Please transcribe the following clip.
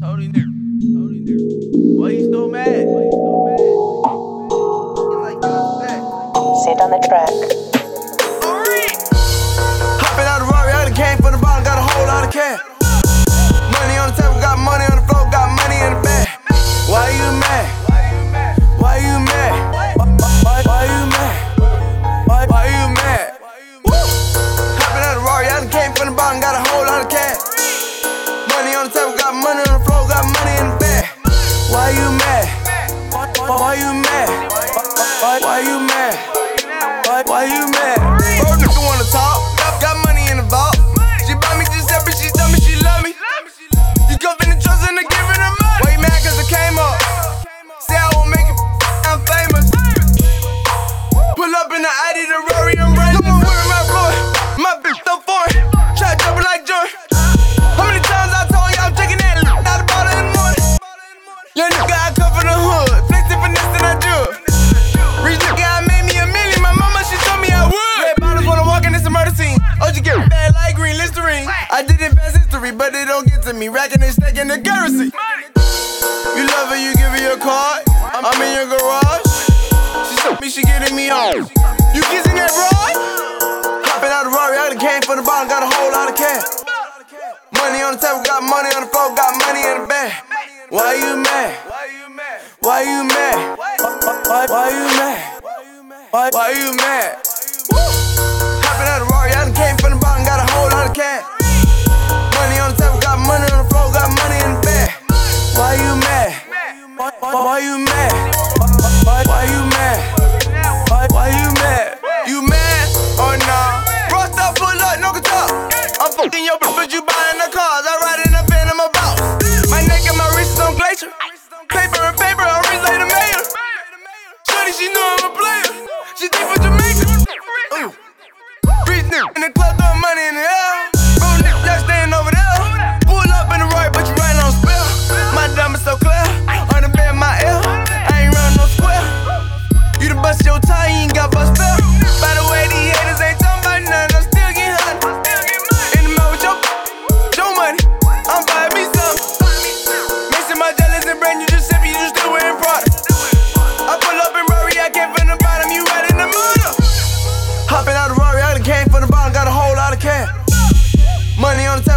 Totally new. Totally new. Why you so mad? Why you so mad? Like. CiD on the track. Hopping out the Rari, I done came from the bottom, got a whole lot of cash. You mad? Why, why, you mad? Why, why, you mad? Why, why you mad? Bro, nigga wanna talk. Got money in the vault. She bought me Giuseppe, she tell me she love me. You come in the trust and give her money. Why you mad cause I came up? Say I won't make it, I'm famous. Pull up in the ID, the but it don't get to me. Racking and stacking the currency. You love her, you give her your card. I'm, in your garage. She told me she getting me home. You kissing that broad? Hopping out the Rari, I done came from the bottom, got a whole lot of cash. Money on the table, got money on the floor, got money in the bag. Why you mad? Why you mad? Why, why, why you mad? Why, you mad? why you mad? You mad? Why, why you mad? Why, why you mad? You mad oh, or nah? Brought up, pull up, no guitar. I'm fucking your bitch, but you buying the cars. I ride in a van, I'm a boss. My neck and my wrist is on glacier. Paper and paper, I'm rich the mayor. Shorty, she know I'm a player. She deep for Jamaica. Came from the bottom, got a whole lot of cash. Money on the